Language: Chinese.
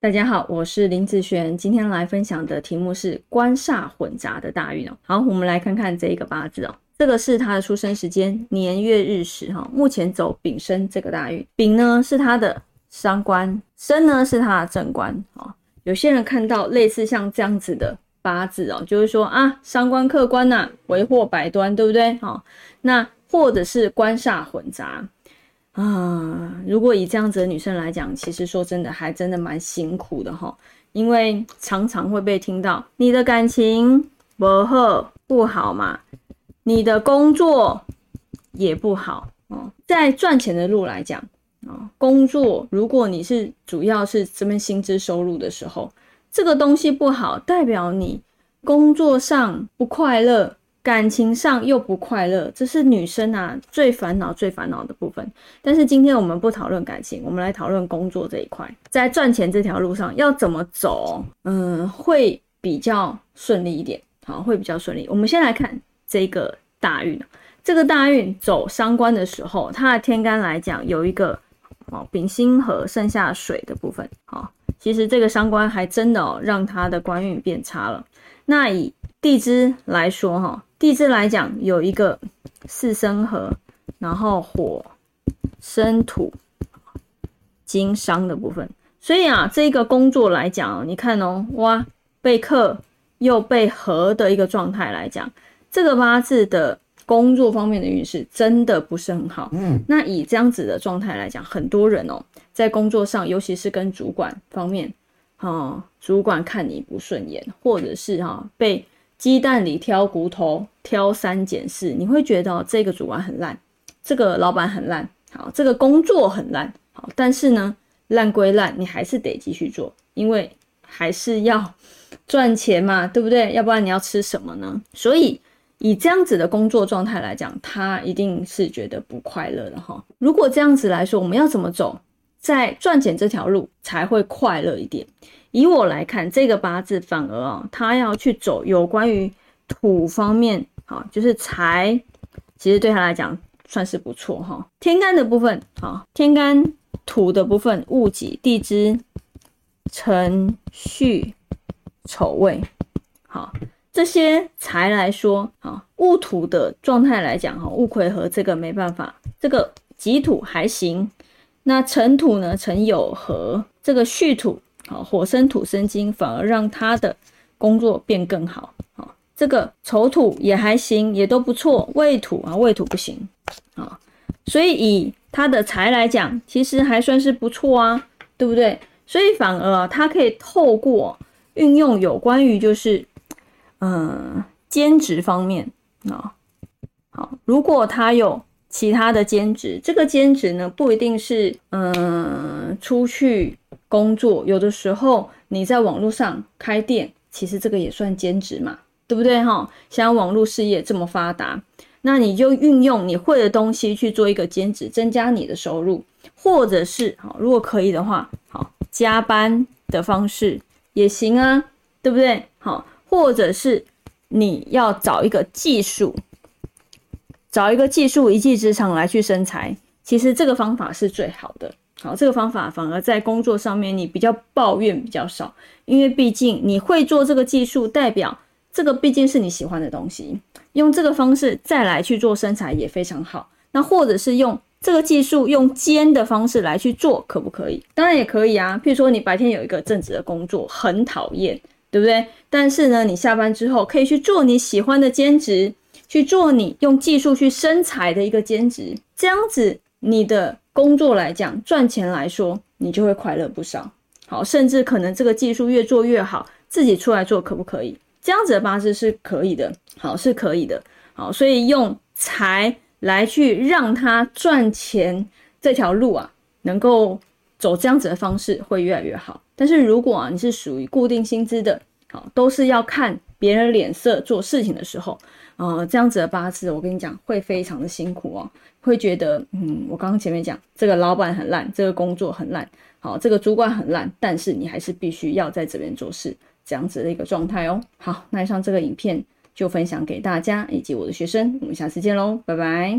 大家好，我是林子璇，今天来分享的题目是官煞混杂的大运哦。好，我们来看看这一个八字哦，这个是他的出生时间年月日时哈，目前走丙申这个大运，丙呢是他的伤官，申呢是他的正官啊。有些人看到类似像这样子的八字哦，就是说啊，伤官克官呐，为祸百端，对不对？好，那或者是官煞混杂。啊，如果以这样子的女生来讲，其实说真的，还真的蛮辛苦的哈，因为常常会被听到你的感情不好不好嘛，你的工作也不好哦。在赚钱的路来讲啊，工作如果你是主要是这边薪资收入的时候，这个东西不好，代表你工作上不快乐。感情上又不快乐，这是女生啊最烦恼、最烦恼的部分。但是今天我们不讨论感情，我们来讨论工作这一块。在赚钱这条路上要怎么走，嗯，会比较顺利一点。好，会比较顺利。我们先来看这个大运，这个大运走伤官的时候，它的天干来讲有一个哦丙辛和剩下水的部分。好，其实这个伤官还真的哦让他的官运变差了。那以地支来说，哈。地支来讲，有一个四生合，然后火生土，金伤的部分。所以啊，这个工作来讲，你看哦，哇，被克又被合的一个状态来讲，这个八字的工作方面的运势真的不是很好。嗯，那以这样子的状态来讲，很多人哦，在工作上，尤其是跟主管方面，哦，主管看你不顺眼，或者是哈被。鸡蛋里挑骨头，挑三拣四，你会觉得这个主管很烂，这个老板很烂，好，这个工作很烂，好，但是呢，烂归烂，你还是得继续做，因为还是要赚钱嘛，对不对？要不然你要吃什么呢？所以以这样子的工作状态来讲，他一定是觉得不快乐的哈。如果这样子来说，我们要怎么走，在赚钱这条路才会快乐一点？以我来看，这个八字反而啊，他要去走有关于土方面，好，就是财，其实对他来讲算是不错哈。天干的部分，好，天干土的部分，戊己、地支、辰戌、丑未，好，这些财来说，好，戊土的状态来讲，哈，戊癸合这个没办法，这个己土还行，那辰土呢，辰酉合，这个戌土。好，火生土生金，反而让他的工作变更好。好，这个丑土也还行，也都不错。未土啊，未土不行啊，所以以他的财来讲，其实还算是不错啊，对不对？所以反而啊，他可以透过运用有关于就是嗯兼职方面啊，好，如果他有其他的兼职，这个兼职呢不一定是嗯出去。工作有的时候你在网络上开店，其实这个也算兼职嘛，对不对哈？像网络事业这么发达，那你就运用你会的东西去做一个兼职，增加你的收入，或者是好，如果可以的话，好加班的方式也行啊，对不对？好，或者是你要找一个技术，找一个技术一技之长来去生财，其实这个方法是最好的。好，这个方法反而在工作上面你比较抱怨比较少，因为毕竟你会做这个技术，代表这个毕竟是你喜欢的东西，用这个方式再来去做身材也非常好。那或者是用这个技术用兼的方式来去做，可不可以？当然也可以啊。譬如说你白天有一个正职的工作，很讨厌，对不对？但是呢，你下班之后可以去做你喜欢的兼职，去做你用技术去生财的一个兼职，这样子你的。工作来讲，赚钱来说，你就会快乐不少。好，甚至可能这个技术越做越好，自己出来做可不可以？这样子的八字是可以的，好，是可以的。好，所以用财来去让他赚钱这条路啊，能够走这样子的方式会越来越好。但是如果啊，你是属于固定薪资的，好，都是要看别人脸色做事情的时候，呃，这样子的八字，我跟你讲，会非常的辛苦哦。会觉得，嗯，我刚刚前面讲这个老板很烂，这个工作很烂，好，这个主管很烂，但是你还是必须要在这边做事，这样子的一个状态哦。好，那以上这个影片就分享给大家以及我的学生，我们下次见喽，拜拜。